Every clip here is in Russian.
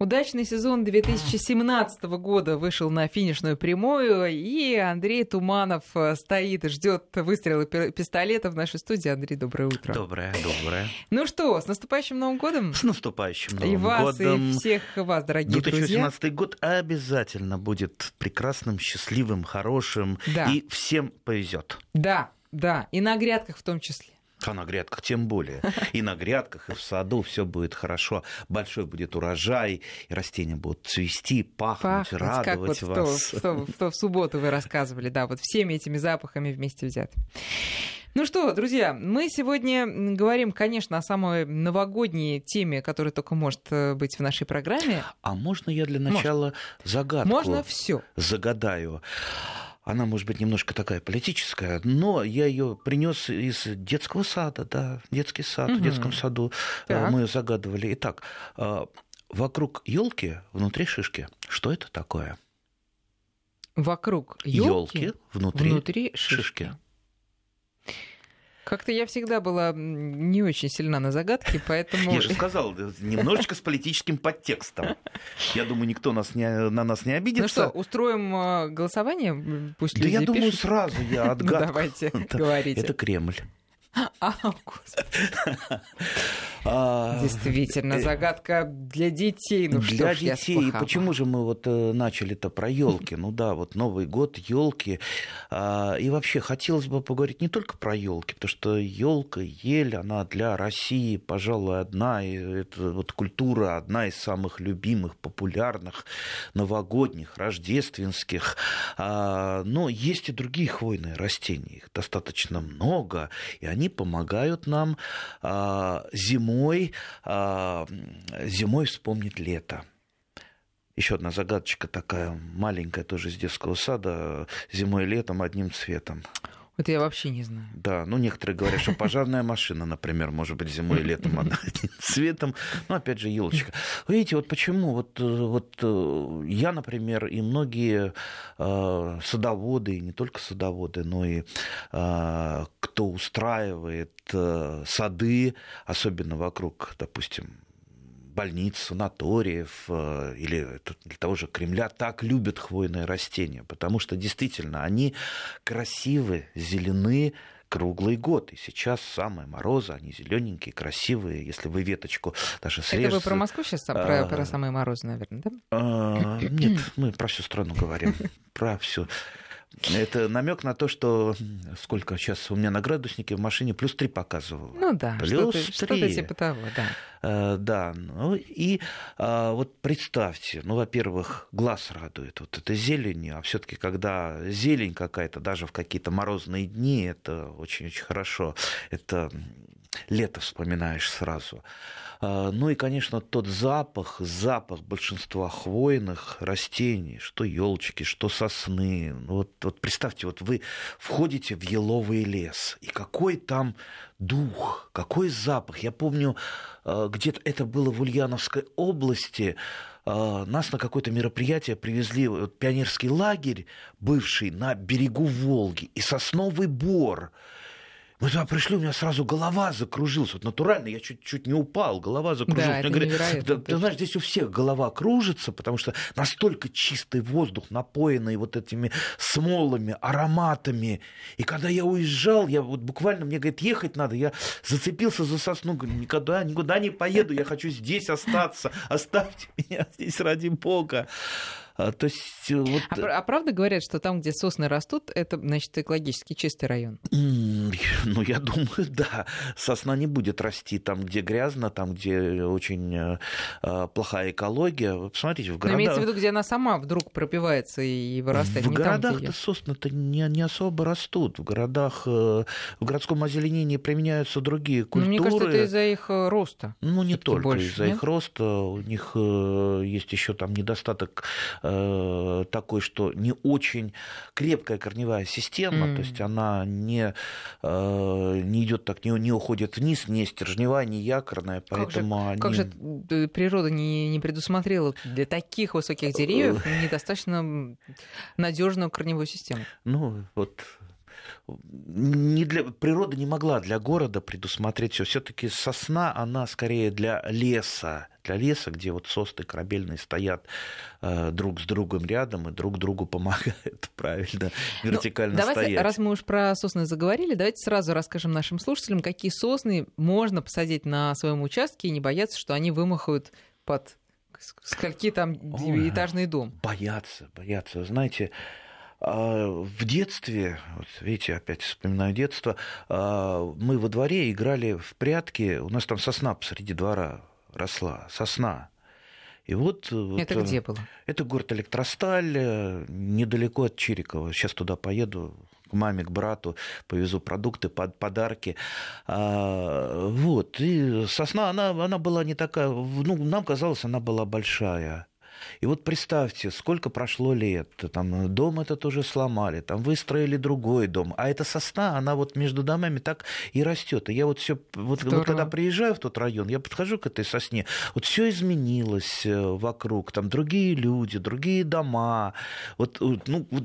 Удачный сезон 2017 года вышел на финишную прямую, и Андрей Туманов э, стоит и ждет выстрела пистолета в нашей студии. Андрей, доброе утро. Доброе, доброе. Ну что, с наступающим Новым годом? С наступающим Новым и вас, годом. И всех вас, дорогие 2017 друзья. год обязательно будет прекрасным, счастливым, хорошим, да. и всем повезет. Да, да, и на грядках в том числе. А на грядках тем более. И на грядках, и в саду все будет хорошо. Большой будет урожай, и растения будут цвести, пахнуть, Пахнуть, радовать как вот вас. В, то, в, то, в субботу вы рассказывали, да, вот всеми этими запахами вместе взят. Ну что, друзья, мы сегодня говорим, конечно, о самой новогодней теме, которая только может э, быть в нашей программе. А можно я для начала можно. загадку Можно все. загадаю? Она, может быть, немножко такая политическая, но я ее принес из детского сада, да, детский сад, угу. в детском саду так. мы ее загадывали. Итак, вокруг елки внутри шишки. Что это такое? Вокруг елки внутри, внутри шишки. шишки. Как-то я всегда была не очень сильна на загадки, поэтому... Я же сказал, немножечко с политическим подтекстом. Я думаю, никто нас не, на нас не обидится. Ну что, устроим голосование? Пусть да люди я думаю, пишут. сразу я отгадку. Ну, давайте, говорите. Это Кремль. А, господи. Действительно, загадка для детей. Ну, для что детей. Почему же мы вот начали-то про елки? Ну да, вот Новый год, елки. И вообще хотелось бы поговорить не только про елки, потому что елка, ель, она для России, пожалуй, одна, и это вот культура одна из самых любимых, популярных, новогодних, рождественских. Но есть и другие хвойные растения, их достаточно много, и они помогают нам зимой зимой, зимой вспомнить лето. Еще одна загадочка такая маленькая, тоже из детского сада. Зимой и летом одним цветом. Это я вообще не знаю. Да, ну некоторые говорят, что пожарная машина, например, может быть зимой и летом одним цветом. Ну, опять же, елочка. Видите, вот почему? Вот, вот я, например, и многие э, садоводы, и не только садоводы, но и э, кто устраивает э, сады, особенно вокруг, допустим, больниц, санаториев или для того же Кремля так любят хвойные растения, потому что действительно они красивы, зелены, круглый год. И сейчас самые морозы, они зелененькие, красивые. Если вы веточку даже срежете... Это вы про Москву сейчас, про, про самые морозы, наверное, да? А, нет, мы про всю страну говорим. Про всю. Это намек на то, что сколько сейчас у меня на градуснике в машине плюс 3 показывал. Ну да, плюс что-то, 3. что-то типа того, да. Uh, да, ну и uh, вот представьте, ну, во-первых, глаз радует вот этой зеленью, а все-таки когда зелень какая-то, даже в какие-то морозные дни, это очень-очень хорошо. Это лето вспоминаешь сразу. Ну и, конечно, тот запах, запах большинства хвойных растений, что елочки, что сосны. Ну вот, вот представьте, вот вы входите в еловый лес, и какой там дух, какой запах. Я помню, где-то это было в Ульяновской области, нас на какое-то мероприятие привезли пионерский лагерь бывший на берегу Волги и сосновый бор. Мы туда пришли, у меня сразу голова закружилась. Вот натурально, я чуть-чуть не упал, голова закружилась. Да, Мне говорят, да, ты знаешь, здесь у всех голова кружится, потому что настолько чистый воздух, напоенный вот этими смолами, ароматами. И когда я уезжал, я вот буквально, мне говорит, ехать надо, я зацепился за сосну, говорю, никуда, никуда не поеду, я хочу здесь остаться, оставьте меня здесь ради Бога. То есть, вот... а, а правда говорят, что там, где сосны растут, это, значит, экологически чистый район? Ну, я думаю, да. Сосна не будет расти там, где грязно, там, где очень э, плохая экология. Вы посмотрите, в городах... Но имеется в виду, где она сама вдруг пропивается и вырастает. В городах-то сосны-то не, не особо растут. В городах, э, в городском озеленении применяются другие культуры. Ну, мне кажется, это из-за их роста. Ну, не только из-за их роста. У них э, есть еще там недостаток э, такой, что не очень крепкая корневая система, mm. то есть она не не идет так, не, не уходит вниз, не стержневая, не якорная, поэтому как же, они... как же природа не, не предусмотрела для таких высоких деревьев недостаточно надежную корневую систему? Ну, вот не для, природа не могла для города предусмотреть все. Все-таки сосна, она скорее для леса, для леса, где вот сосны корабельные стоят э, друг с другом рядом и друг другу помогают правильно ну, вертикально ну, давайте, стоять. Раз мы уж про сосны заговорили, давайте сразу расскажем нашим слушателям, какие сосны можно посадить на своем участке и не бояться, что они вымахают под скольки там Ой, этажный дом. Боятся, боятся. Знаете, а, в детстве, вот видите, опять вспоминаю детство, а, мы во дворе играли в прятки, у нас там сосна посреди двора росла, сосна. И вот, это вот, где было? Это город Электросталь, э, недалеко от Чирикова. Сейчас туда поеду, к маме, к брату, повезу продукты, под подарки. А, вот. И сосна, она, она была не такая, ну, нам казалось, она была большая. И вот представьте, сколько прошло лет, там дом этот уже сломали, там выстроили другой дом, а эта сосна, она вот между домами так и растет. И я вот все, вот, вот когда приезжаю в тот район, я подхожу к этой сосне, вот все изменилось э, вокруг, там другие люди, другие дома, вот, ну, вот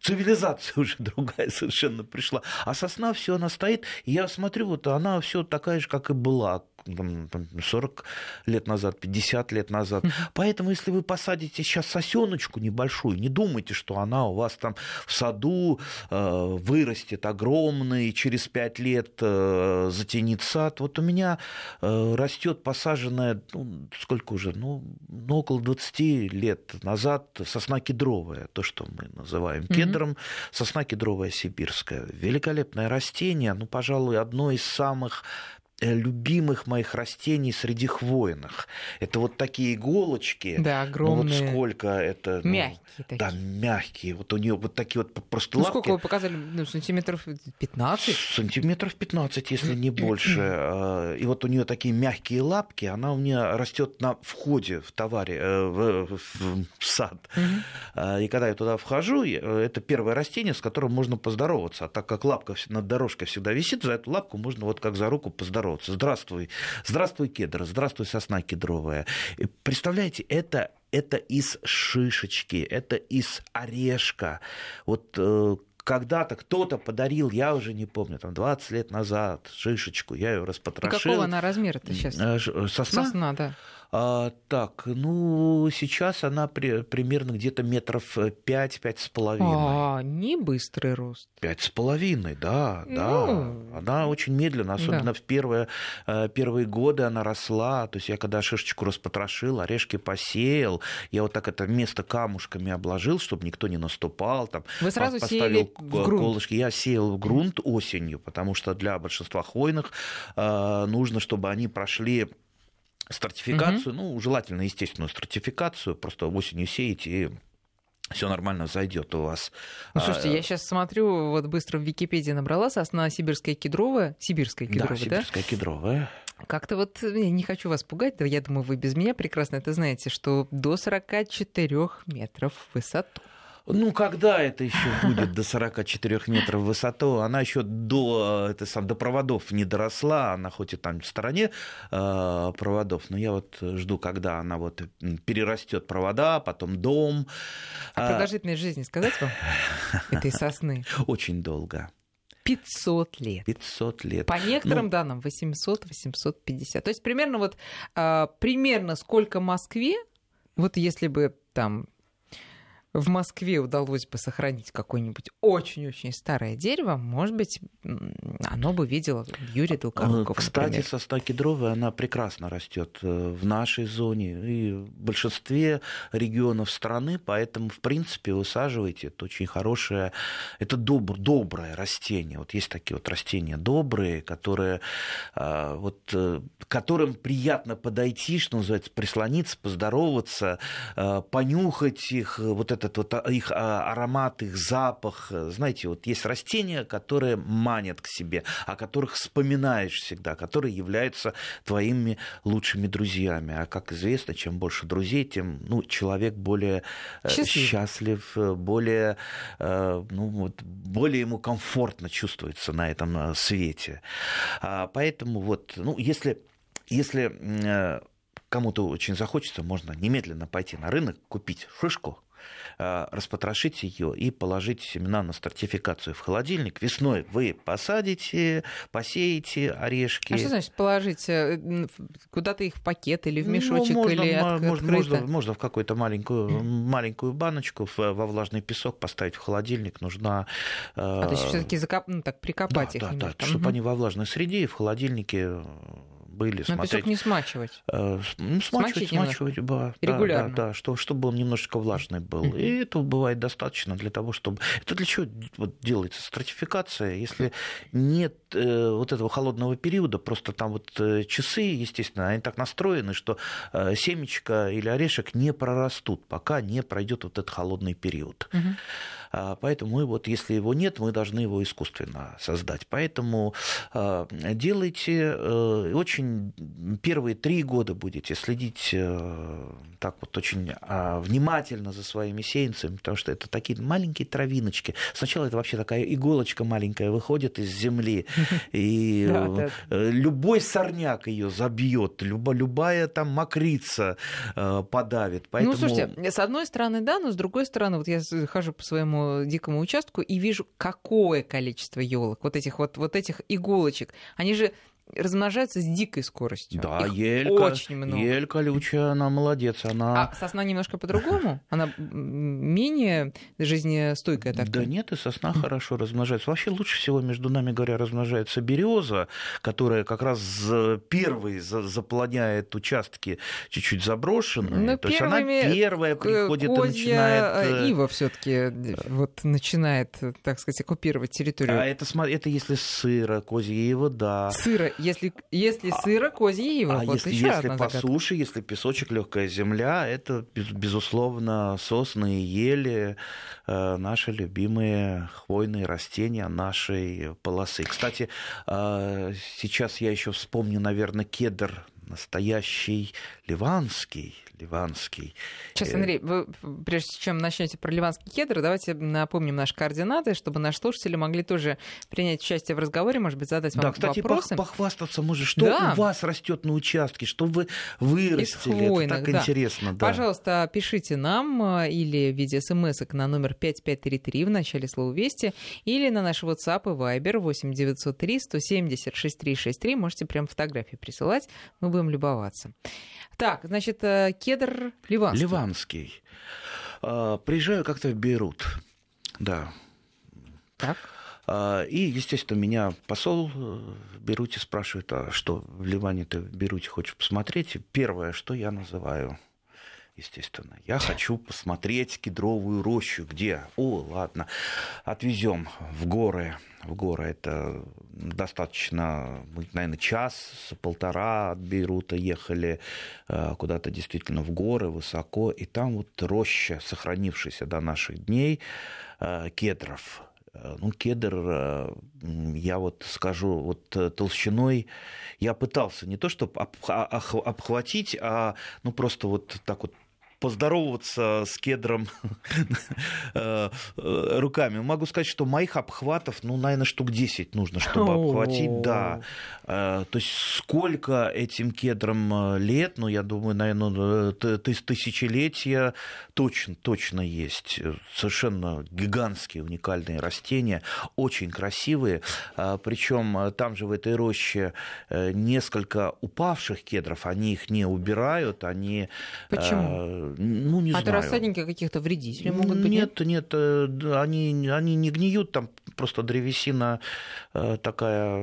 цивилизация уже другая совершенно пришла. А сосна все, она стоит, и я смотрю, вот она все такая же, как и была 40 лет назад, 50 лет назад. Поэтому, если вы посадите сейчас сосеночку небольшую, не думайте, что она у вас там в саду э, вырастет огромный, через 5 лет э, затенит сад. Вот у меня э, растет посаженная, ну, сколько уже, ну, ну, около 20 лет назад сосна кедровая, то, что мы называем кедром, сосна кедровая сибирская. Великолепное растение, ну, пожалуй, одно из самых любимых моих растений среди хвойных. Это вот такие иголочки. Да, огромные. Ну, вот сколько это... Ну, мягкие ну, такие. Да, мягкие. Вот у нее вот такие вот просто ну, лапки. сколько вы показали? Ну, сантиметров 15? Сантиметров 15, если не больше. А, и вот у нее такие мягкие лапки, она у меня растет на входе в товаре, э, в, в, в сад. И когда я туда вхожу, это первое растение, с которым можно поздороваться. А так как лапка над дорожкой всегда висит, за эту лапку можно вот как за руку поздороваться бороться. Здравствуй, здравствуй, кедр, здравствуй, сосна кедровая. И представляете, это это из шишечки, это из орешка. Вот э, когда-то кто-то подарил, я уже не помню, там 20 лет назад шишечку, я ее распотрошил. И какого она размера-то сейчас? Э, сосна? Сосна, да. А, так, ну, сейчас она при, примерно где-то метров 5-5 с половиной. А, не быстрый рост. Пять с половиной, да, ну... да. Она очень медленно, особенно да. в первые, э, первые годы она росла. То есть я когда шишечку распотрошил, орешки посеял, я вот так это место камушками обложил, чтобы никто не наступал. Там, Вы сразу поставил в грунт? колышки. Я сеял в грунт осенью, потому что для большинства хвойных э, нужно, чтобы они прошли стратификацию, угу. ну, желательно естественную стратификацию, просто осенью сеять и все нормально зайдет у вас. Ну, слушайте, а, я сейчас смотрю, вот быстро в Википедии набрала сосна сибирская кедровая, сибирская кедровая, да? сибирская да? кедровая. Как-то вот, я не хочу вас пугать, да, я думаю, вы без меня прекрасно это знаете, что до 44 метров в высоту. Ну, когда это еще будет до 44 метров в высоту? Она еще до, это сам, до проводов не доросла, она хоть и там в стороне э, проводов, но я вот жду, когда она вот перерастет провода, потом дом. А, а продолжительность жизни сказать вам этой сосны? Очень долго. 500 лет. 500 лет. По некоторым ну, данным 800-850. То есть примерно вот а, примерно сколько Москве, вот если бы там в Москве удалось бы сохранить какое-нибудь очень-очень старое дерево, может быть, оно бы видело Юрий Долгоруков. Кстати, например. сосна кедровая, она прекрасно растет э, в нашей зоне и в большинстве регионов страны, поэтому, в принципе, высаживайте. Это очень хорошее, это добр, доброе растение. Вот есть такие вот растения добрые, которые, а, вот, э, которым приятно подойти, что называется, прислониться, поздороваться, э, понюхать их, вот это этот вот а, их а, аромат, их запах. Знаете, вот есть растения, которые манят к себе, о которых вспоминаешь всегда, которые являются твоими лучшими друзьями. А как известно, чем больше друзей, тем ну, человек более э, счастлив, счастлив более, э, ну, вот, более ему комфортно чувствуется на этом э, свете. А, поэтому вот, ну, если, если кому-то очень захочется, можно немедленно пойти на рынок, купить шишку, Э, распотрошить ее и положить семена на стратификацию в холодильник. Весной вы посадите, посеете орешки. А что значит положить? Э, куда-то их в пакет или в ну, мешочек? Ну, можно, или от, можно, можно, можно в какую-то маленькую, маленькую баночку во влажный песок поставить в холодильник. Нужна... А то есть все таки закоп... ну, так, прикопать да, их Да, да, чтобы они во влажной среде и в холодильнике были. Но смотреть. песок не смачивать. Э, ну, смачивать, смачивать, да, Регулярно. Да, да, что, чтобы он немножечко влажный был. Mm-hmm. И этого бывает достаточно для того, чтобы... Это для чего вот делается стратификация? Если нет э, вот этого холодного периода, просто там вот э, часы, естественно, они так настроены, что э, семечко или орешек не прорастут, пока не пройдет вот этот холодный период. А, поэтому мы вот, если его нет, мы должны его искусственно создать. Поэтому а, делайте э, очень первые три года будете следить э, так вот очень а, внимательно за своими сеянцами, потому что это такие маленькие травиночки. Сначала это вообще такая иголочка маленькая выходит из земли, и э, любой сорняк ее забьет, любая там мокрица подавит. Ну, слушайте, с одной стороны, да, но с другой стороны, вот я хожу по своему дикому участку и вижу, какое количество елок, вот этих вот, вот этих иголочек. Они же размножаются с дикой скоростью. Да, Их ель, очень много. ель колючая, она молодец. Она... А сосна немножко по-другому? Она менее жизнестойкая такая? Да нет, и сосна хорошо размножается. Вообще лучше всего, между нами говоря, размножается береза, которая как раз первой заполоняет участки чуть-чуть заброшенные. Но То есть она первая приходит и начинает... Э, ива все таки э, вот начинает, так сказать, оккупировать территорию. А это, это если сыра, козья ива, да. Сыра если, если а, сыра, козье его. А вот если, если по загадка. суше, если песочек, легкая земля, это, безусловно, сосны и ели, э, наши любимые хвойные растения нашей полосы. Кстати, э, сейчас я еще вспомню, наверное, кедр настоящий ливанский, ливанский. Сейчас, э, Андрей, вы, прежде чем начнете про ливанский кедр, давайте напомним наши координаты, чтобы наши слушатели могли тоже принять участие в разговоре, может быть, задать вам да, кстати, вопросы. похвастаться может, что да. у вас растет на участке, что вы вырастили. Хвойных, Это так да. интересно. Да. Пожалуйста, пишите нам э, или в виде смс на номер 5533 в начале слова «Вести» или на наш WhatsApp и Viber 8903 170 6363. Можете прям фотографии присылать, мы будем любоваться. Так, значит, э, кедр ливанский. Ливанский. А, приезжаю как-то в Бейрут, да. Так. А, и, естественно, меня посол э, в Бейруте спрашивает, а что в Ливане ты в Бейруте хочешь посмотреть? Первое, что я называю, естественно, я хочу посмотреть кедровую рощу. Где? О, ладно, отвезем в горы в горы. Это достаточно, наверное, час, полтора от Бейрута ехали э, куда-то действительно в горы, высоко. И там вот роща, сохранившаяся до наших дней, э, кедров. Э, ну, кедр, я вот скажу, вот толщиной я пытался не то, чтобы обхватить, а ну просто вот так вот поздороваться с кедром э, э, руками. Могу сказать, что моих обхватов, ну, наверное, штук 10 нужно, чтобы обхватить, да. Э, то есть сколько этим кедрам лет, ну, я думаю, наверное, тысячелетия точно, точно есть. Совершенно гигантские уникальные растения, очень красивые. Причем там же в этой роще несколько упавших кедров, они их не убирают, они... Почему? Ну, не а знаю. А рассадники каких-то вредителей могут быть? Нет, нет, э, они, они не гниют, там просто древесина э, такая,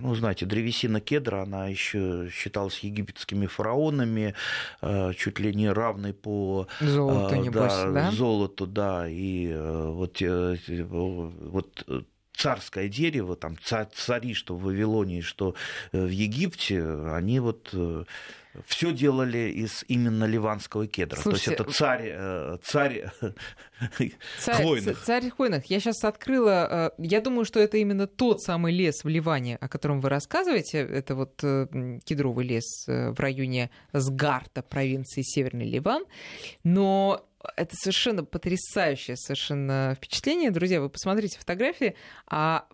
ну, знаете, древесина кедра, она еще считалась египетскими фараонами, э, чуть ли не равной по золоту, небось, да, да? золоту, да, и вот, вот царское дерево, там цари, что в Вавилоне, что в Египте, они вот все делали из именно ливанского кедра. Слушайте, То есть это царь, э, царь, царь хвойных. Царь хвойных. Я сейчас открыла, э, я думаю, что это именно тот самый лес в Ливане, о котором вы рассказываете. Это вот э, кедровый лес в районе Сгарта, провинции Северный Ливан. Но это совершенно потрясающее совершенно впечатление. Друзья, вы посмотрите фотографии, а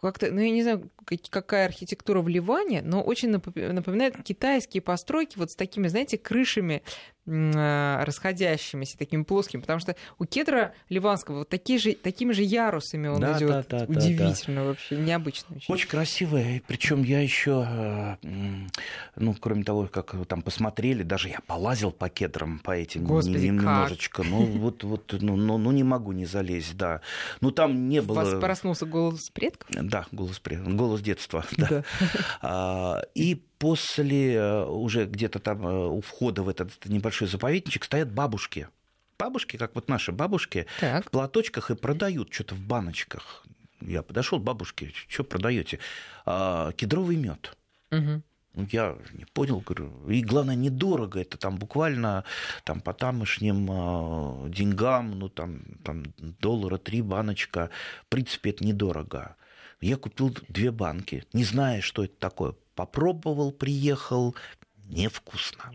как-то, ну, я не знаю, какая архитектура в Ливане, но очень напоминает китайские постройки вот с такими, знаете, крышами а, расходящимися, такими плоскими, потому что у кедра ливанского вот такие же, такими же ярусами он да, идет. Да, да, Удивительно да, да. вообще, необычно. Очень, очень красивая, причем я еще, э, ну, кроме того, как там посмотрели, даже я полазил по кедрам, по этим Господи, немножечко, как? ну, вот, вот, ну, ну, ну, не могу не залезть, да. Ну, там не было... У вас проснулся голос предков? Да, голос предков, голос детства, да. да. А, и после э, уже где-то там э, у входа в этот небольшой заповедничек стоят бабушки. Бабушки, как вот наши бабушки, так. в платочках и продают что-то в баночках. Я подошел, бабушки, что продаете? А, кедровый мед. Угу. Я не понял, говорю, и главное, недорого, это там буквально там, по тамошним э, деньгам, ну там, там доллара три баночка, в принципе, это недорого. Я купил две банки, не зная, что это такое. Попробовал, приехал, невкусно.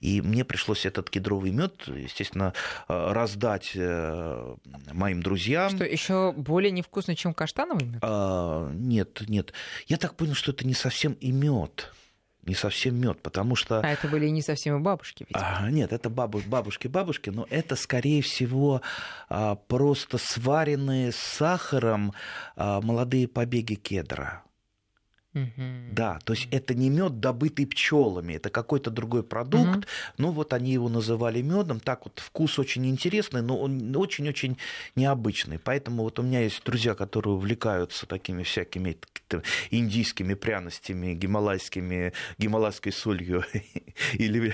И мне пришлось этот кедровый мед, естественно, э, раздать э, моим друзьям. Что еще более невкусно, чем каштановый мед? А, нет, нет. Я так понял, что это не совсем и мед не совсем мед, потому что... А это были не совсем и бабушки, ведь? А, нет, это бабу... бабушки-бабушки, но это, скорее всего, а, просто сваренные с сахаром а, молодые побеги кедра. Угу. Да, то есть это не мед, добытый пчелами, это какой-то другой продукт. Угу. Ну вот они его называли медом. Так вот вкус очень интересный, но он очень-очень необычный. Поэтому вот у меня есть друзья, которые увлекаются такими всякими индийскими пряностями, гималайскими, гималайской солью или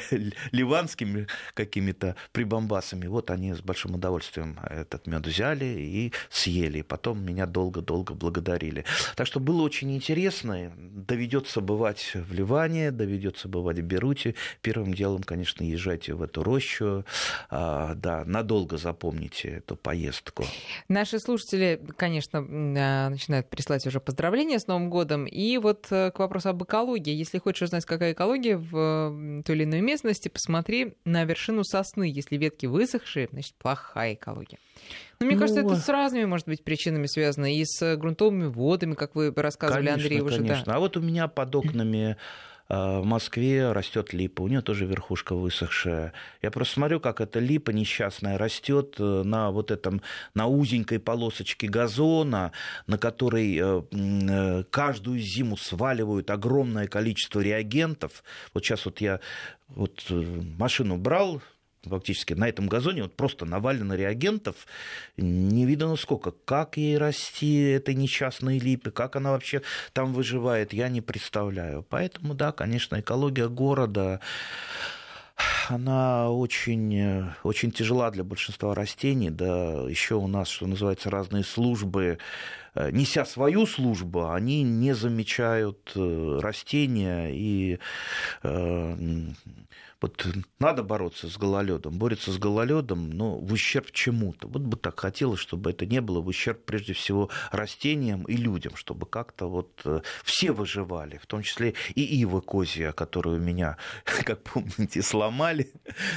ливанскими какими-то прибамбасами. Вот они с большим удовольствием этот мед взяли и съели. Потом меня долго-долго благодарили. Так что было очень интересно доведется бывать в Ливане, доведется бывать в Беруте. Первым делом, конечно, езжайте в эту рощу. А, да, надолго запомните эту поездку. Наши слушатели, конечно, а, начинают прислать уже поздравления с Новым годом. И вот э, к вопросу об экологии. Если хочешь узнать, какая экология в той или иной местности, посмотри на вершину сосны. Если ветки высохшие, значит, плохая экология. Но мне ну, кажется, это с разными, может быть, причинами связано. И с грунтовыми водами, как вы рассказывали, конечно, Андрей, уже. Конечно, да. А вот у меня под окнами э, в Москве растет липа, у нее тоже верхушка высохшая. Я просто смотрю, как эта липа несчастная растет э, на вот этом, на узенькой полосочке газона, на которой э, каждую зиму сваливают огромное количество реагентов. Вот сейчас вот я вот машину брал, фактически на этом газоне вот просто навалено реагентов, не видно сколько. Как ей расти этой несчастной липе, как она вообще там выживает, я не представляю. Поэтому, да, конечно, экология города она очень, очень тяжела для большинства растений, да, еще у нас, что называется, разные службы, неся свою службу, они не замечают э, растения и э, вот надо бороться с гололедом, борется с гололедом, но в ущерб чему-то. Вот бы так хотелось, чтобы это не было в ущерб прежде всего растениям и людям, чтобы как-то вот э, все выживали, в том числе и ива козья, которую меня, как помните, сломали.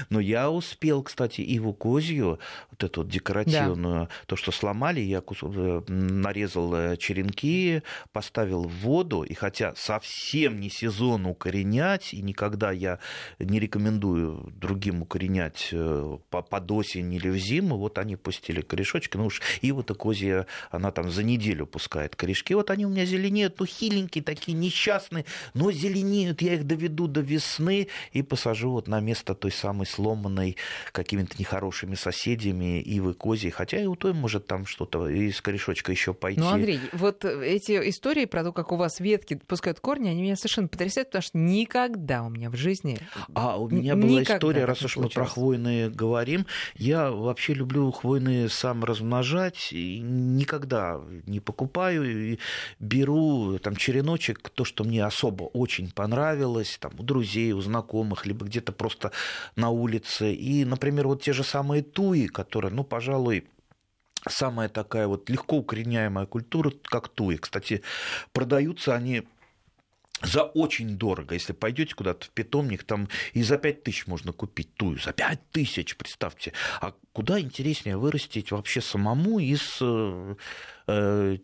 Но я успел, кстати, иву козью, вот эту вот декоративную, да. то, что сломали, я э, нарезал э, черенки, поставил в воду, и хотя совсем не сезон укоренять, и никогда я не рекомендую другим укоренять э, под осень или в зиму. Вот они пустили корешочки. Ну уж и вот козья, она там за неделю пускает корешки. Вот они у меня зеленеют, ну хиленькие такие, несчастные, но зеленеют. Я их доведу до весны и посажу вот на место той самой сломанной какими-то нехорошими соседями ивы козьей. Хотя и у той может там что-то из корешочка еще пойти. Ну, Андрей, вот эти истории про то, как у вас ветки пускают корни, они меня совершенно потрясают, потому что никогда у меня в жизни а у меня была история, раз уж мы про хвойные говорим. Я вообще люблю хвойные сам размножать. И никогда не покупаю. И беру там череночек, то, что мне особо очень понравилось, там, у друзей, у знакомых, либо где-то просто на улице. И, например, вот те же самые туи, которые, ну, пожалуй, самая такая вот легко укореняемая культура, как туи. Кстати, продаются они за очень дорого. Если пойдете куда-то в питомник, там и за 5 тысяч можно купить тую. За 5 тысяч, представьте. А куда интереснее вырастить вообще самому из э,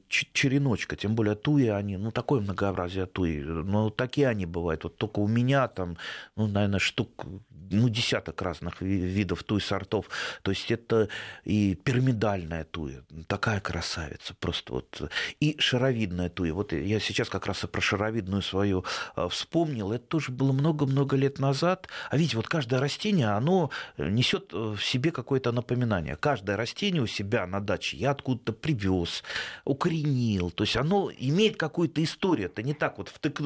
череночка, тем более туи они, ну, такое многообразие туи, но такие они бывают. Вот только у меня там, ну, наверное, штук ну, десяток разных видов туи сортов. То есть это и пирамидальная туя, такая красавица просто вот. И шаровидная туя. Вот я сейчас как раз и про шаровидную свою а, вспомнил. Это тоже было много-много лет назад. А видите, вот каждое растение, оно несет в себе какое-то напоминание. Каждое растение у себя на даче я откуда-то привез, укоренил. То есть оно имеет какую-то историю. Это не так вот втык...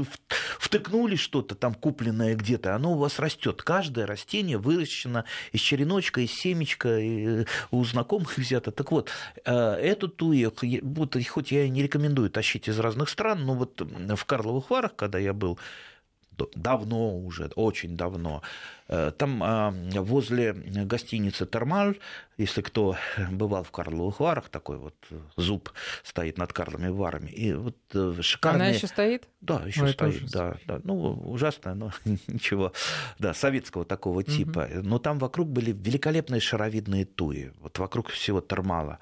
втыкнули что-то там купленное где-то, оно у вас растет. Каждое растение выращено из череночка, из семечка, и у знакомых взято. Так вот, э, эту тую, вот, хоть я и не рекомендую тащить из разных стран, но вот в Карловых Варах, когда я был, давно уже, очень давно. Э, там а, возле гостиницы «Термаль», если кто бывал в Карловых Варах, такой вот зуб стоит над Карловыми Варами. И вот э, шикарные... Она еще стоит? Да, еще Ой, стоит, да, да. Ну, ужасно, но ничего. Да, советского такого типа. Угу. Но там вокруг были великолепные шаровидные туи. Вот вокруг всего Термала.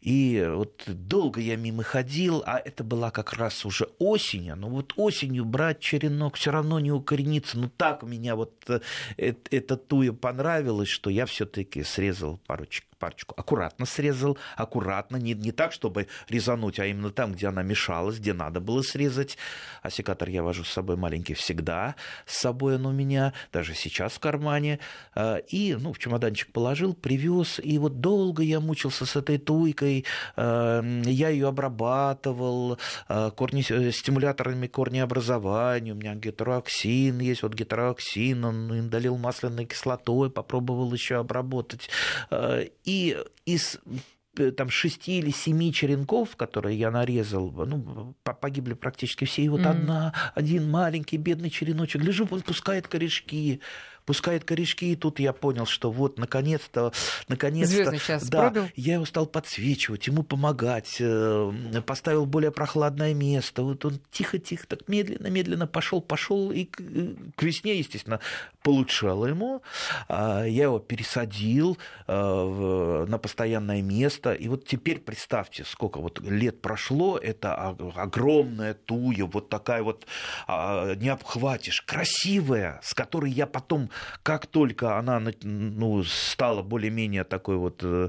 И вот долго я мимо ходил, а это была как раз уже осень. Ну вот осенью брать черенок все равно не укорениться. Ну так у меня вот э, эта туя понравилась, что я все-таки срезал парочку парочку. Аккуратно срезал, аккуратно, не, не так, чтобы резануть, а именно там, где она мешалась, где надо было срезать. А секатор я вожу с собой маленький всегда, с собой он у меня, даже сейчас в кармане. А, и, ну, в чемоданчик положил, привез, и вот долго я мучился с этой туйкой, а, я ее обрабатывал а, корни, э, стимуляторами корнеобразования, у меня гетероаксин есть, вот гетероаксин, он долил масляной кислотой, попробовал еще обработать. Из э, там шести или семи черенков, которые я нарезал, ну, погибли практически все. И вот mm-hmm. одна, один маленький бедный череночек, лежу, он пускает корешки пускает корешки, и тут я понял, что вот наконец-то, наконец-то, да, пробил. я его стал подсвечивать, ему помогать, э, поставил более прохладное место, вот он тихо-тихо, так медленно-медленно пошел, пошел, и к, э, к весне, естественно, получало ему, а, я его пересадил э, на постоянное место, и вот теперь представьте, сколько вот лет прошло, это огромная туя, вот такая вот, а, не обхватишь, красивая, с которой я потом как только она ну, стала более-менее такой вот, э,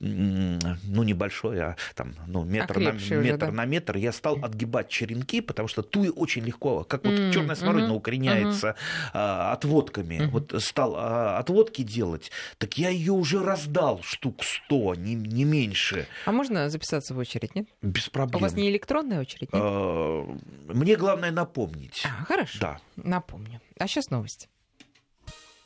ну, небольшой, а там, ну, метр, на, метр да? на метр, я стал отгибать черенки, потому что туи очень легко, как вот mm-hmm. черная смородина mm-hmm. укореняется mm-hmm. а, отводками. Mm-hmm. Вот стал а, отводки делать, так я ее уже раздал штук сто, не, не меньше. А можно записаться в очередь, нет? Без проблем. У вас не электронная очередь, нет? А, мне главное напомнить. А, хорошо. Да. Напомню. А сейчас новости.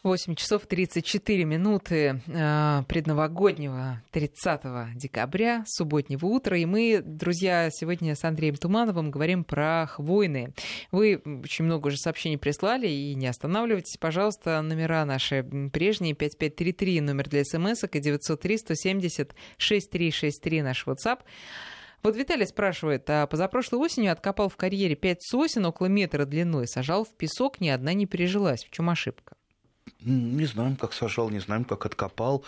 8 часов 34 минуты э, предновогоднего 30 декабря, субботнего утра. И мы, друзья, сегодня с Андреем Тумановым говорим про хвойные. Вы очень много уже сообщений прислали, и не останавливайтесь, пожалуйста. Номера наши прежние 5533, номер для смс и 903 170 6363 наш WhatsApp. Вот Виталий спрашивает, а позапрошлой осенью откопал в карьере пять сосен около метра длиной, сажал в песок, ни одна не пережилась. В чем ошибка? Не знаем, как сажал, не знаем, как откопал.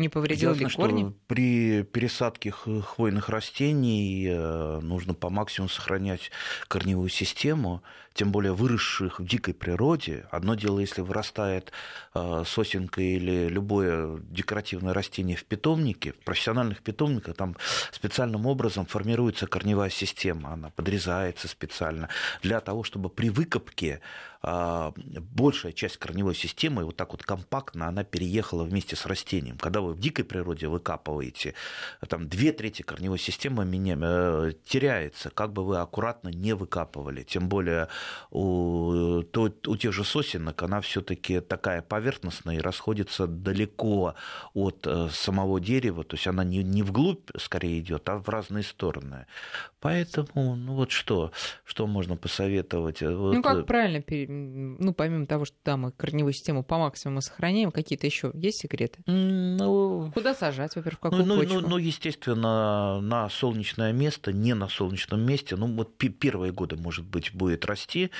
Не повредил Ясно, ли корни? Что при пересадке хвойных растений э, нужно по максимуму сохранять корневую систему, тем более выросших в дикой природе. Одно дело, если вырастает э, сосенка или любое декоративное растение в питомнике, в профессиональных питомниках там специальным образом формируется корневая система, она подрезается специально для того, чтобы при выкопке большая часть корневой системы вот так вот компактно она переехала вместе с растением. Когда вы в дикой природе выкапываете, там две трети корневой системы э, теряется, как бы вы аккуратно не выкапывали. Тем более у, то, у тех же сосенок она все-таки такая поверхностная и расходится далеко от э, самого дерева, то есть она не, не вглубь скорее идет, а в разные стороны. Поэтому, ну вот что, что можно посоветовать? Ну вот, как правильно пере ну, помимо того, что да, мы корневую систему по максимуму сохраняем, какие-то еще есть секреты? Ну, Куда сажать, во-первых, в какую ну, почву? Ну, ну, естественно, на солнечное место, не на солнечном месте. Ну, вот первые годы, может быть, будет расти,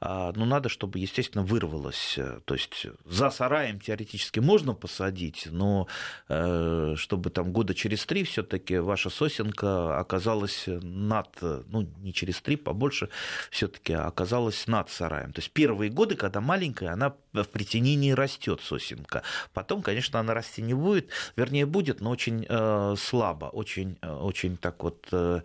а, но надо, чтобы, естественно, вырвалось. То есть за сараем теоретически можно посадить, но э, чтобы там года через три все-таки ваша сосенка оказалась над, ну, не через три, побольше, все-таки оказалась над сараем. То есть первые годы, когда маленькая, она в притенении растет сосенка. Потом, конечно, она расти не будет, вернее, будет, но очень э, слабо, очень, э, очень так вот э,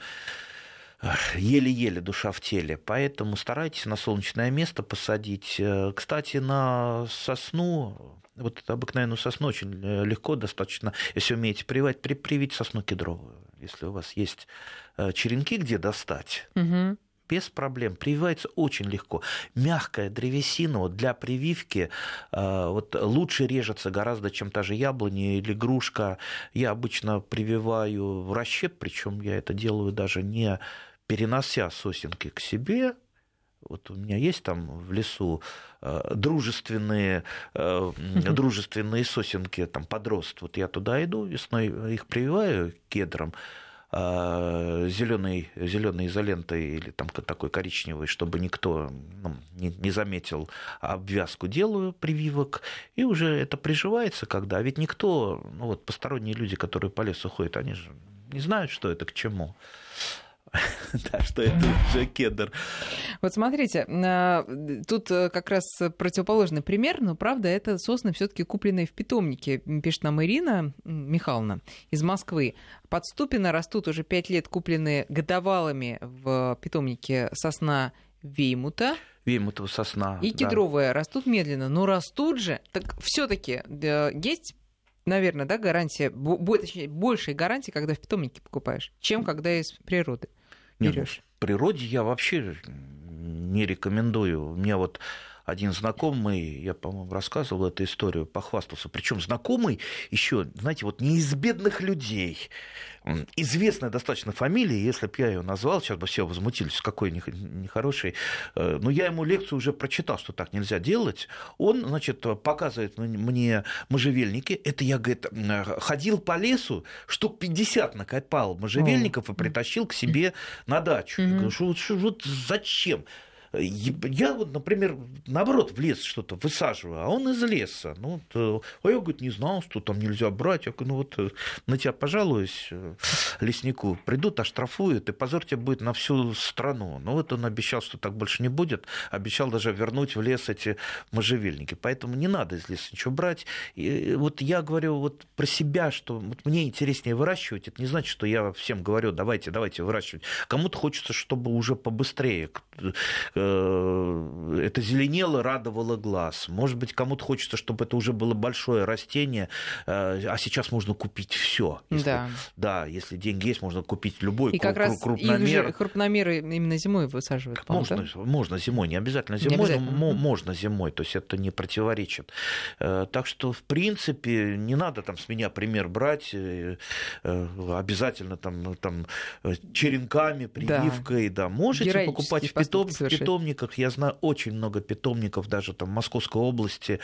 еле-еле душа в теле. Поэтому старайтесь на солнечное место посадить. Э, кстати, на сосну, вот обыкновенную сосну очень легко достаточно, если умеете прививать, при, привить сосну кедровую. Если у вас есть черенки, где достать, угу без проблем. Прививается очень легко. Мягкая древесина вот для прививки э, вот, лучше режется гораздо, чем та же яблоня или грушка. Я обычно прививаю в расщеп, причем я это делаю даже не перенося сосенки к себе, вот у меня есть там в лесу э, дружественные, э, дружественные сосенки, там подрост. Вот я туда иду, весной их прививаю кедром, а, зеленой, зеленой изолентой или там такой коричневой, чтобы никто ну, не, не заметил обвязку, делаю прививок, и уже это приживается когда. А ведь никто, ну вот посторонние люди, которые по лесу ходят, они же не знают, что это к чему. Да, что это уже кедр. Вот смотрите, а, тут э, как раз противоположный пример, но правда это сосны все-таки купленные в питомнике, пишет нам Ирина Михайловна из Москвы. Под Ступино растут уже пять лет купленные годовалыми в питомнике сосна Веймута. Веймутова сосна. И кедровая да. растут медленно, но растут же. Так все-таки есть наверное, да, гарантия, точнее, большая гарантия, когда в питомнике покупаешь, чем когда из природы берешь? Ну, в природе я вообще не рекомендую. У меня вот один знакомый, я, по-моему, рассказывал эту историю, похвастался. Причем знакомый еще, знаете, вот не из бедных людей. Известная достаточно фамилия, если бы я ее назвал, сейчас бы все возмутились, какой нехороший. Э, но я ему лекцию уже прочитал, что так нельзя делать. Он, значит, показывает мне можжевельники. Это я, говорит, ходил по лесу, штук 50 накопал можжевельников и притащил к себе на дачу. Я говорю, что, что, вот зачем? Я вот, например, наоборот, в лес что-то высаживаю, а он из леса. Ну, вот, а я, говорит, не знал, что там нельзя брать. Я говорю, ну вот э, на тебя пожалуюсь, э, леснику, придут, оштрафуют, и позор тебе будет на всю страну. Ну вот он обещал, что так больше не будет, обещал даже вернуть в лес эти можжевельники. Поэтому не надо из леса ничего брать. И вот я говорю вот про себя, что вот мне интереснее выращивать, это не значит, что я всем говорю, давайте, давайте выращивать. Кому-то хочется, чтобы уже побыстрее Э, это зеленело, радовало глаз. Может быть, кому-то хочется, чтобы это уже было большое растение, э, а сейчас можно купить все. Да. Да, если деньги есть, можно купить любой И как раз крупномер. Их крупномеры именно зимой высаживают. Можно, да? можно зимой, не обязательно зимой, не обязательно. но можно зимой, то есть это не противоречит. Э, так что, в принципе, не надо там с меня пример брать, обязательно там, там черенками, прививкой, да, да. можете покупать в, питом, в питомниках, я знаю очень много питомников, даже там в Московской области,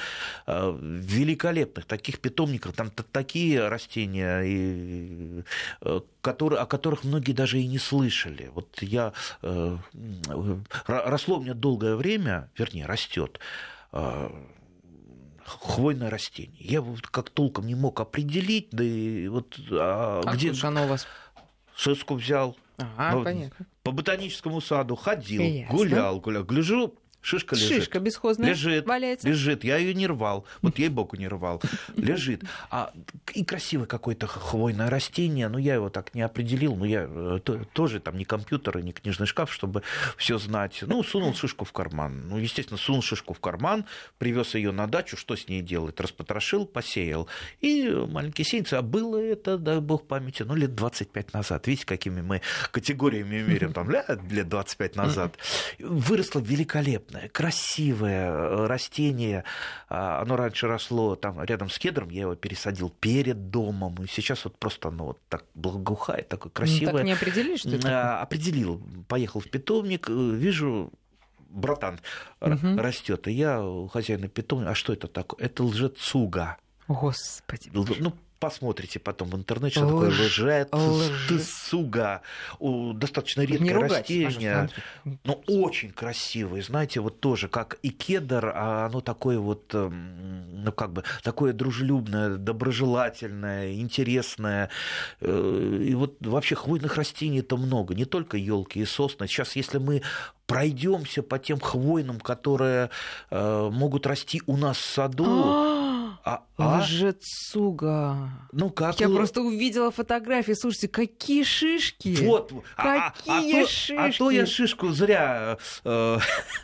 э, великолепных таких питомников, там такие растения, и, э, которые, о которых многие даже и не слышали. Вот я, э, росло у меня долгое время, вернее, растет хвойное растение. Я вот как толком не мог определить, да и вот а, а где оно у вас? Шишку взял. Ага, понятно по ботаническому саду ходил, Ясно. гулял, гулял. Гляжу, Шишка лежит. Шишка бесхозная лежит, валяется. Лежит. Я ее не рвал. Вот ей боку не рвал. Лежит. А, и красивое какое-то хвойное растение. Ну, я его так не определил. Но я э, тоже там не компьютер и не книжный шкаф, чтобы все знать. Ну, сунул шишку в карман. Ну, естественно, сунул шишку в карман, привез ее на дачу. Что с ней делать? Распотрошил, посеял. И маленькие сеянцы. А было это, дай бог памяти, ну, лет 25 назад. Видите, какими мы категориями меряем. Там лет 25 назад. Выросло великолепно крупное, красивое э, растение. А, оно раньше росло там рядом с кедром, я его пересадил перед домом, и сейчас вот просто оно вот так благоухает, такое красивое. Ну, так не определили, что это? Определил. Поехал в питомник, э, вижу братан угу. растет. И я у хозяина питомника, а что это такое? Это лжецуга. Господи. Ну, посмотрите потом в интернете, что Лж... такое лжец, суга. Достаточно редкое Не растение, но очень красивое. Знаете, вот тоже как и кедр, а оно такое вот, эм, ну как бы, такое дружелюбное, доброжелательное, интересное. Э, и вот вообще хвойных растений-то много, не только елки и сосны. Сейчас, если мы пройдемся по тем хвойным, которые э, могут расти у нас в саду, а, а, а? Лжецуга. Ну как? Я просто увидела фотографии. Слушайте, какие шишки! Вот, а, какие а, а, шишки! А то я шишку зря э,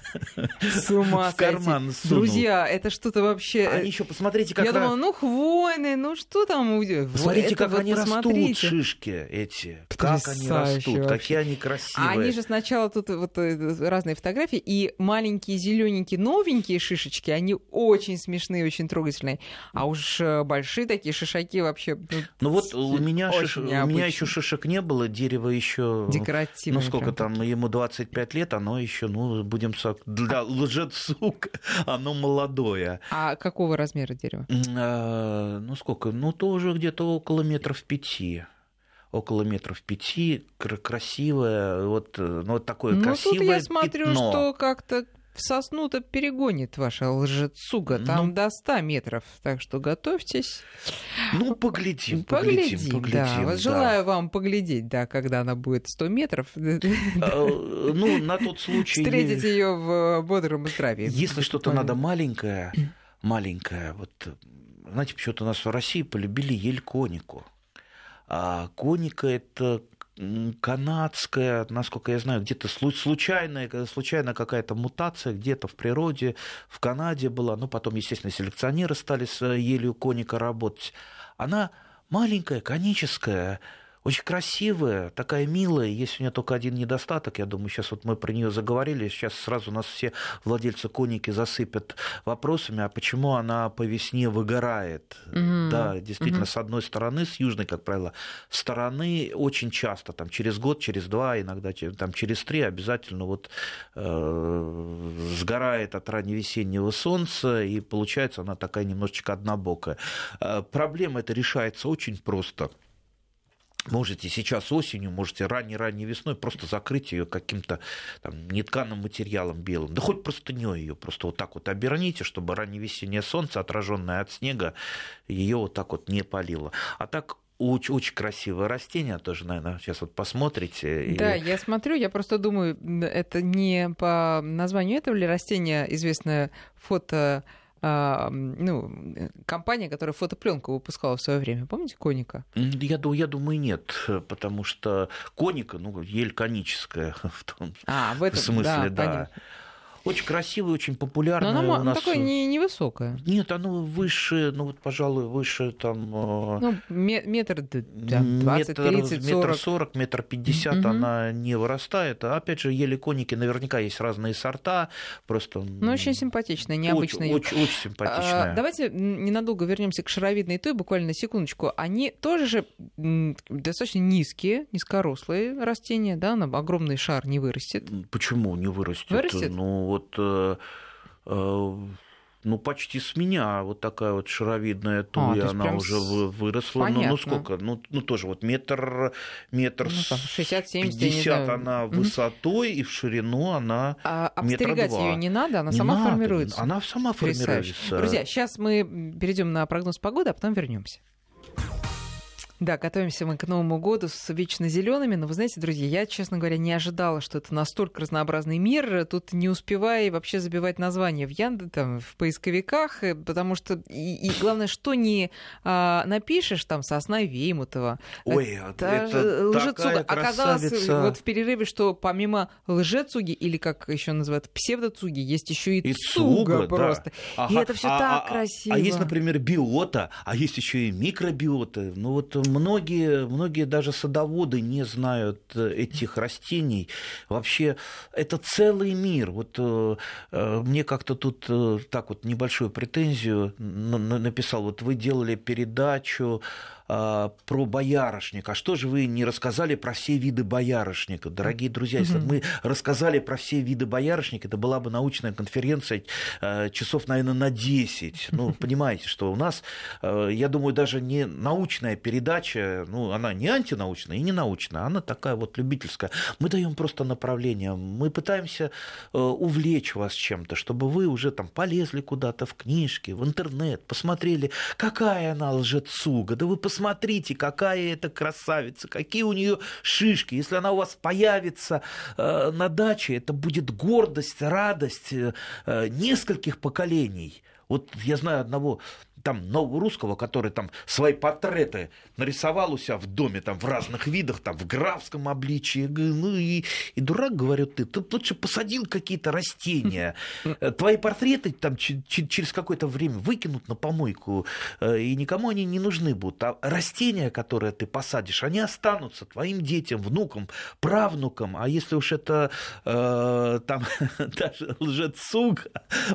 с ума в карман сунул. Друзья, это что-то вообще. Они еще посмотрите, как. Я думала, ну хвойные, ну что там? Посмотрите, как они растут шишки эти. Как они растут, какие они красивые. Они же сначала тут вот э, разные фотографии и маленькие зелененькие новенькие шишечки, они очень смешные, очень трогательные. А уж э, большие такие шишаки вообще. Ну, ну вот у меня, шиш... у меня еще шишек не было, дерево еще. Декоративное. Ну сколько там, ему 25 лет, оно еще, ну, будем для лжецук, оно молодое. А какого размера дерево? А, ну сколько? Ну тоже где-то около метров пяти около метров пяти, красивое, вот, э, ну, вот такое ну, красивое тут я смотрю, пятно. что как-то в сосну-то перегонит ваша лжецуга, там ну, до 100 метров, так что готовьтесь. Ну, поглядим, поглядим, поглядим. поглядим да. Вот да. желаю вам поглядеть, да, когда она будет 100 метров. А, ну, на тот случай... Встретить ее в бодром здравии. Если что-то надо маленькое, маленькое, вот, знаете, почему-то у нас в России полюбили ель конику. А коника – это канадская, насколько я знаю, где-то случайная, случайно какая-то мутация где-то в природе, в Канаде была, ну, потом, естественно, селекционеры стали с елью коника работать. Она маленькая, коническая, очень красивая, такая милая. Есть у нее только один недостаток. Я думаю, сейчас вот мы про нее заговорили. Сейчас сразу нас все владельцы коники засыпят вопросами, а почему она по весне выгорает? Mm-hmm. Да, действительно, mm-hmm. с одной стороны, с южной, как правило, стороны очень часто, там через год, через два, иногда там через три обязательно вот э, сгорает от ранневесеннего солнца, и получается она такая немножечко однобокая. Э, проблема эта решается очень просто – Можете сейчас осенью, можете ранней-ранней весной просто закрыть ее каким-то там, нетканым материалом белым. Да хоть простыней ее просто вот так вот оберните, чтобы ранневесеннее солнце, отраженное от снега, ее вот так вот не палило. А так очень, очень красивое растение, тоже, наверное, сейчас вот посмотрите. Да, и... я смотрю, я просто думаю, это не по названию этого ли растения известное фото ну, компания, которая фотопленку выпускала в свое время. Помните Коника? Я, я думаю, нет, потому что Коника, ну, ель коническая в том а, в этом, смысле, да. да. Очень красивое, очень популярное. Но оно у нас... такое не, невысокое. Нет, оно выше, ну вот, пожалуй, выше там... Э, ну, метр, да, 20, метр, 30, 40. Метр 40, метр 50 угу. она не вырастает. А опять же, ели коники наверняка есть разные сорта, просто... Ну, очень симпатичная, необычная. Очень, очень, очень симпатичная. А, давайте ненадолго вернемся к шаровидной той, буквально секундочку. Они тоже же достаточно низкие, низкорослые растения, да, на огромный шар не вырастет. Почему не вырастет? Вырастет? Ну, вот э, э, ну, почти с меня вот такая вот шаровидная а, туя, а, она уже выросла. Ну, ну, сколько? Ну, ну, тоже вот метр, метр ну, 60 50 она угу. высотой, и в ширину она А обстригать ее не надо, она не сама надо. формируется? Она сама формируется. Друзья, сейчас мы перейдем на прогноз погоды, а потом вернемся. Да, готовимся мы к Новому году с вечно зелеными. Но вы знаете, друзья, я, честно говоря, не ожидала, что это настолько разнообразный мир. Тут не успевая вообще забивать названия в Яндексе, там, в поисковиках, э, потому что и, и главное, что не а, напишешь там сосна Веймутова. Ой, это, это лжецуга. Оказалось вот в перерыве, что помимо лжецуги или как еще называют псевдоцуги, есть еще и, и цуга, цуга просто. Да. Ага. И это все а, так а, красиво. А есть, например, биота, а есть еще и микробиота. Ну вот многие, многие даже садоводы не знают э, этих растений. Вообще, это целый мир. Вот э, э, мне как-то тут так вот небольшую претензию написал. Вот вы делали передачу а, про боярышник. А что же вы не рассказали про все виды боярышника? Дорогие друзья, если бы мы рассказали про все виды боярышника, это была бы научная конференция а, часов, наверное, на 10. Ну, понимаете, что у нас, а, я думаю, даже не научная передача, ну, она не антинаучная и не научная, она такая вот любительская. Мы даем просто направление, мы пытаемся увлечь вас чем-то, чтобы вы уже там полезли куда-то в книжки, в интернет, посмотрели, какая она лжецуга, да вы посмотрите, посмотрите, какая это красавица, какие у нее шишки. Если она у вас появится э, на даче, это будет гордость, радость э, нескольких поколений. Вот я знаю одного там нового русского, который там свои портреты нарисовал у себя в доме там в разных видах, там в графском обличии. Ну и, и дурак, говорю, ты, ты лучше посадил какие-то растения. Твои портреты там через какое-то время выкинут на помойку, э, и никому они не нужны будут. А растения, которые ты посадишь, они останутся твоим детям, внукам, правнукам. А если уж это э, там даже лжецуга,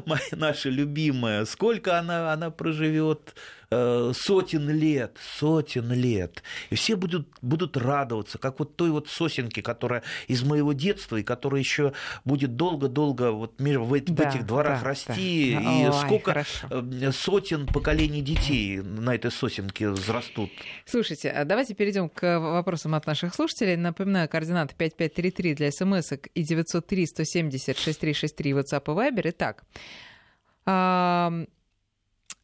моя наша любимая, сколько она, она проживет? Живет э, сотен лет, сотен лет. И все будут, будут радоваться, как вот той вот сосенке, которая из моего детства, и которая еще будет долго-долго вот в, да, этих дворах да, расти. Да. И Ой, сколько хорошо. Э, сотен поколений детей на этой сосенке взрастут. Слушайте, а давайте перейдем к вопросам от наших слушателей. Напоминаю, координаты 5533 для смс и 903 170 6363 WhatsApp и Viber. Итак,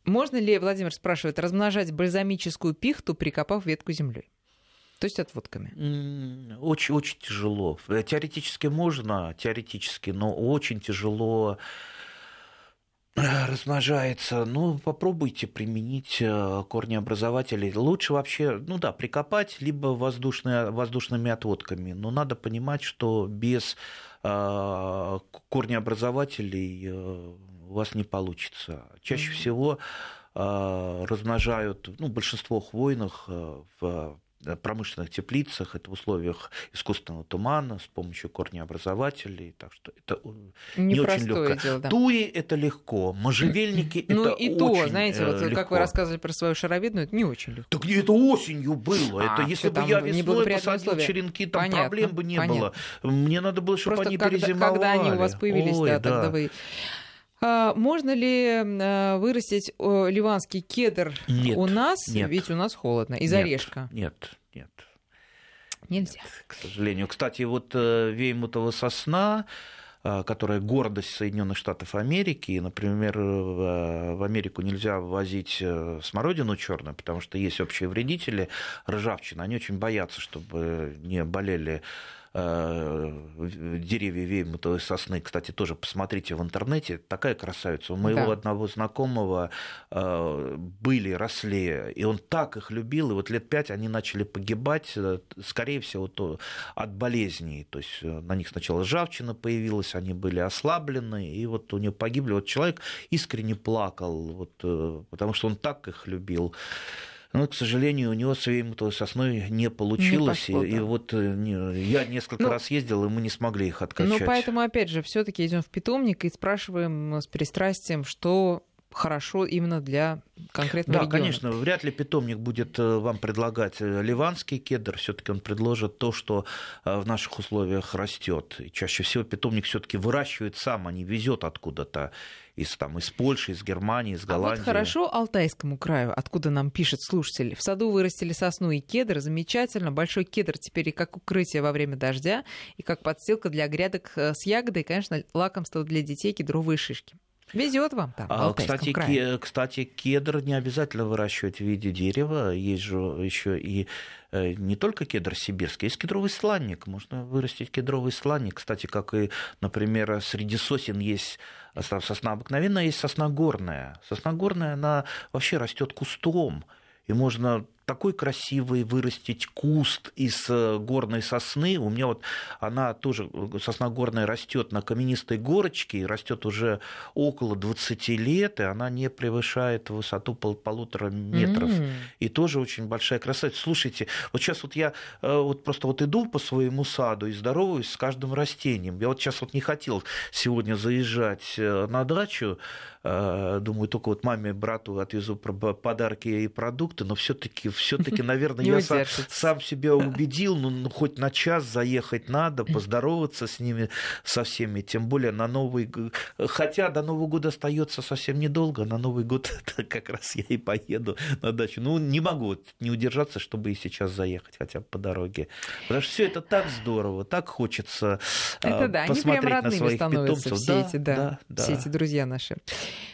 можно ли, Владимир спрашивает, размножать бальзамическую пихту, прикопав ветку землей? То есть отводками. Очень, очень тяжело. Э, теоретически можно, теоретически, но очень тяжело э, размножается. Ну, попробуйте применить э, корнеобразователи. Лучше вообще, ну да, прикопать, либо воздушные, воздушными отводками. Но надо понимать, что без корнеобразователей у вас не получится. Чаще mm-hmm. всего э, размножают, ну, большинство хвойных э, в промышленных теплицах, это в условиях искусственного тумана с помощью корнеобразователей, так что это не, не очень легко. Дело, да. Туи это легко, можжевельники ну, это и то, знаете, вот легко. как вы рассказывали про свою шаровидную, это не очень легко. Так это осенью было, а, это если бы я весной посадил условия. черенки, там понятно, проблем бы не понятно. было. Мне надо было, чтобы Просто они когда, перезимовали. когда они у вас появились, Ой, да, да, тогда вы а, можно ли а, вырастить ливанский кедр нет, у нас? Нет. Ведь у нас холодно. Из нет, орешка. Нет, нет. Нельзя. Нет, к сожалению. Кстати, вот э, веймутова сосна, э, которая гордость Соединенных Штатов Америки. Например, в Америку нельзя ввозить э, смородину черную, потому что есть общие вредители, ржавчина. Они очень боятся, чтобы не болели Э, деревья веймутовой сосны, кстати, тоже посмотрите в интернете, такая красавица. У моего да. одного знакомого э, были, росли, и он так их любил, и вот лет пять они начали погибать, э, скорее всего, то от болезней. То есть на них сначала ржавчина появилась, они были ослаблены, и вот у него погибли. Вот человек искренне плакал, вот, потому что он так их любил. Но, к сожалению, у него с Веймутовой сосной не получилось. Не пошло, и, да. и вот э, я несколько ну, раз ездил, и мы не смогли их откачать. Ну, поэтому, опять же, все-таки идем в питомник и спрашиваем с пристрастием, что хорошо именно для конкретного да, региона. конечно, вряд ли питомник будет э, вам предлагать э, ливанский кедр, все-таки он предложит то, что в наших условиях растет. И чаще всего питомник все-таки выращивает сам, а не везет откуда-то из, там, из Польши, из Германии, из Голландии. А вот хорошо Алтайскому краю, откуда нам пишет слушатель. В саду вырастили сосну и кедр, замечательно. Большой кедр теперь и как укрытие во время дождя, и как подстилка для грядок э, с ягодой, и, конечно, лакомство для детей, кедровые шишки. Везет вам там. А, кстати, крае. кстати, кедр не обязательно выращивать в виде дерева. Есть же еще и э, не только кедр сибирский, есть кедровый сланник. Можно вырастить кедровый сланник. Кстати, как и, например, среди сосен есть сосна обыкновенная, есть сосна горная. Сосна горная, она вообще растет кустом. И можно такой красивый вырастить куст из э, горной сосны. У меня вот она тоже, э, сосна горная, растет на каменистой горочке, растет уже около 20 лет, и она не превышает высоту пол, полутора метров. Mm-hmm. И тоже очень большая красота. Слушайте, вот сейчас вот я э, вот просто вот иду по своему саду и здороваюсь с каждым растением. Я вот сейчас вот не хотел сегодня заезжать на дачу, думаю, только вот маме, брату отвезу подарки и продукты, но все-таки все-таки, наверное, я сам, сам себя убедил, ну, ну, хоть на час заехать надо, поздороваться с ними, со всеми, тем более на Новый год. Хотя до Нового года остается совсем недолго, на Новый год как раз я и поеду на дачу. Ну, не могу не удержаться, чтобы и сейчас заехать хотя бы по дороге. Потому что все это так здорово, так хочется это, да, посмотреть они прям на своих питомцев. Все да, эти, да, да, да, все эти друзья наши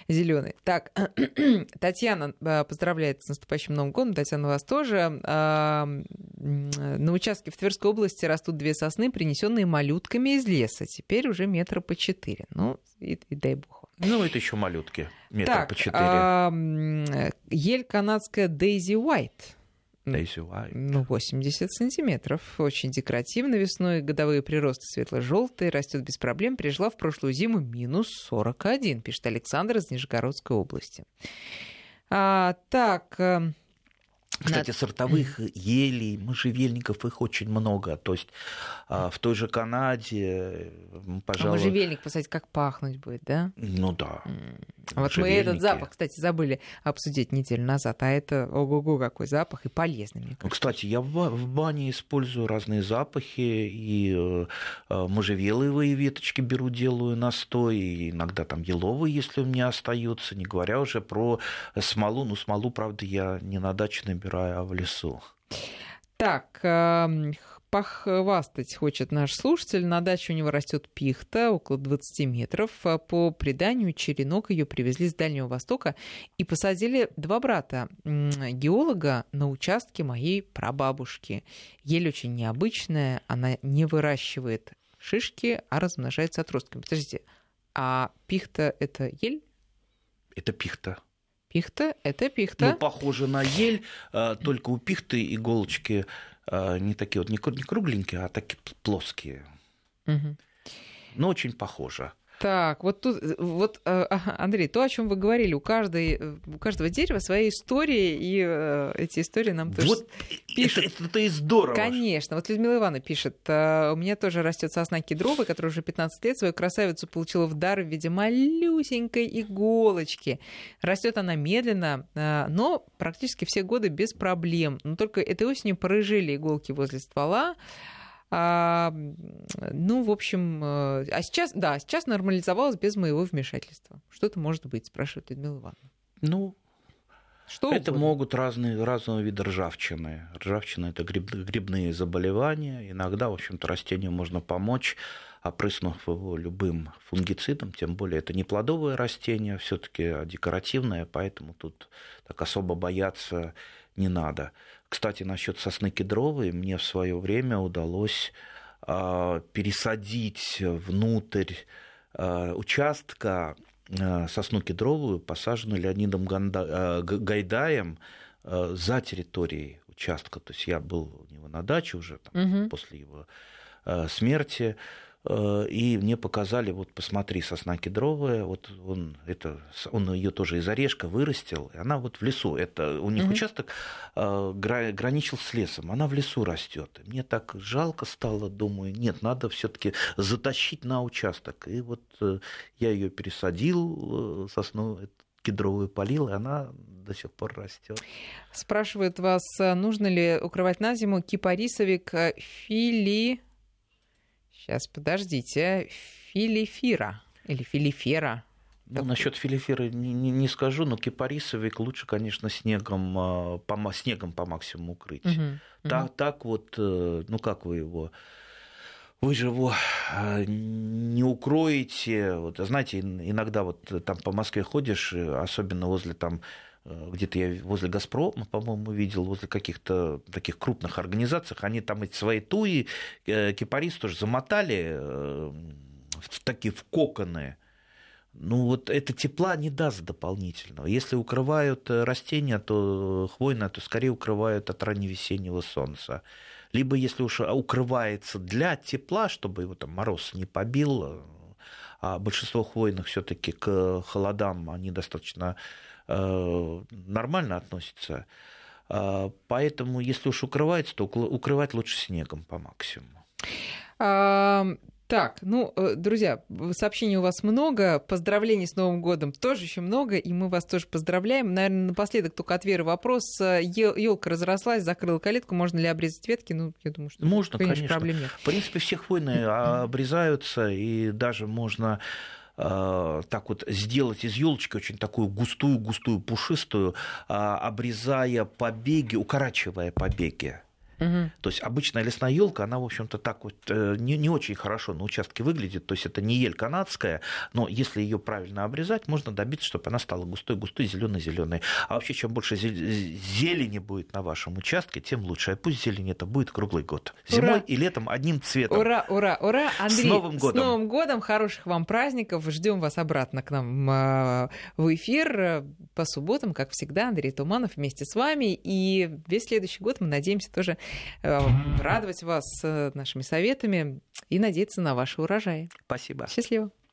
зеленые. Так, Татьяна э, поздравляет с наступающим Новым годом. Татьяна, вас тоже. На участке в Тверской области растут две сосны, принесенные малютками из леса. Теперь уже метра по четыре. Ну, и, и дай бог. Ну, это еще малютки, метр так, по четыре. ель канадская Дейзи Уайт Daisy White. Ну, 80 сантиметров. Очень декоративно весной. Годовые приросты светло-желтые. Растет без проблем. Пережила в прошлую зиму минус 41, пишет Александр из Нижегородской области. А, так, э, кстати, сортовых елей, можжевельников их очень много. То есть а, в той же Канаде, пожалуй... А можжевельник, посмотрите, как пахнуть будет, да? Ну да. Вот мы этот запах, кстати, забыли обсудить неделю назад, а это ого-го какой запах и полезный, мне кажется. Кстати, я в бане использую разные запахи, и э, э, можжевеловые веточки беру, делаю настой, и иногда там еловые, если у меня остаются, не говоря уже про смолу. Ну, смолу, правда, я не на даче набираю, рая в лесу. Так, эм, похвастать хочет наш слушатель. На даче у него растет пихта, около 20 метров. По преданию, черенок ее привезли с Дальнего Востока и посадили два брата геолога на участке моей прабабушки. Ель очень необычная, она не выращивает шишки, а размножается отростками. Подождите, а пихта это ель? Это пихта. Пихта – это пихта. Ну, похоже на ель, а, только у пихты иголочки а, не такие вот, не кругленькие, а такие плоские. Угу. Но очень похоже. Так, вот тут, э, вот, э, Андрей, то, о чем вы говорили, у, каждой, э, у каждого дерева своя история, и эти истории нам тоже вот пишут. Это, это и здорово. Конечно. Вот Людмила Ивановна пишет, у меня тоже растет сосна кедровая, которая уже 15 лет свою красавицу получила в дар в виде малюсенькой иголочки. Растет она медленно, но практически все годы без проблем. Но только этой осенью порыжили иголки возле ствола. А, ну, в общем, э, а сейчас, да, сейчас нормализовалось без моего вмешательства. Что это может быть, спрашивает Людмила Ивановна. Ну, что это угодно. могут разные, разного вида ржавчины. Ржавчина – это гриб, грибные заболевания. Иногда, в общем-то, растению можно помочь, опрыснув его любым фунгицидом, тем более это не плодовое растение, все таки декоративное, поэтому тут так особо бояться не надо. Кстати, насчет сосны кедровой мне в свое время удалось а, пересадить внутрь а, участка а, сосну кедровую, посаженную Леонидом Гайдаем за территорией участка. То есть я был у него на даче уже там, угу. после его смерти. Э, и мне показали, вот посмотри, сосна кедровая, вот он, это, он ее тоже из орешка вырастил, и она вот в лесу, это у них угу. участок э, граничил с лесом, она в лесу растет. Мне так жалко стало, думаю, нет, надо все-таки затащить на участок. И вот э, я ее пересадил, сосну кедровую полил, и она до сих пор растет. Спрашивают вас, нужно ли укрывать на зиму кипарисовик фили Сейчас, подождите. Филифира или филифера. Ну, насчет филифера не, не, не скажу, но кипарисовик лучше, конечно, снегом а, по, снегом по максимуму укрыть. Угу, так, угу. так вот, э, ну как вы его вы же его а, не укроете. Вот, знаете, иногда вот там по Москве ходишь, особенно возле там Э, где-то я возле «Газпрома», по-моему, видел, возле каких-то таких крупных организаций, они там эти свои туи, э, кипарис тоже замотали э, в такие в коконы. Ну вот это тепла не даст дополнительного. Если укрывают растения, то хвойное, то скорее укрывают от ранневесеннего солнца. Либо если уж укрывается для тепла, чтобы его там мороз не побил, а большинство хвойных все-таки к холодам они достаточно Э, нормально относится. А, поэтому, если уж укрывается, то укрывать лучше снегом по максимуму. Так, ну, э, друзья, сообщений у вас много, поздравлений с Новым годом тоже еще много, и мы вас тоже поздравляем. Наверное, напоследок только от Веры вопрос. Елка разрослась, закрыла калитку, можно ли обрезать ветки? Ну, я думаю, что можно, конечно. конечно. Проблем нет. В принципе, все хвойные обрезаются, и даже можно э, так вот сделать из елочки очень такую густую, густую, пушистую, э, обрезая побеги, укорачивая побеги. Угу. То есть обычная лесная елка, она, в общем-то, так вот э, не, не очень хорошо на участке выглядит. То есть это не ель канадская, но если ее правильно обрезать, можно добиться, чтобы она стала густой, густой, зеленой, зеленой. А вообще, чем больше зелени будет на вашем участке, тем лучше. А пусть зелень это будет круглый год. Зимой ура. и летом одним цветом. Ура, ура, ура. Андрей, с Новым годом. С Новым годом, хороших вам праздников. Ждем вас обратно к нам а, в эфир по субботам, как всегда. Андрей Туманов вместе с вами. И весь следующий год мы надеемся тоже Э, радовать вас э, нашими советами и надеяться на ваши урожаи. Спасибо. Счастливо.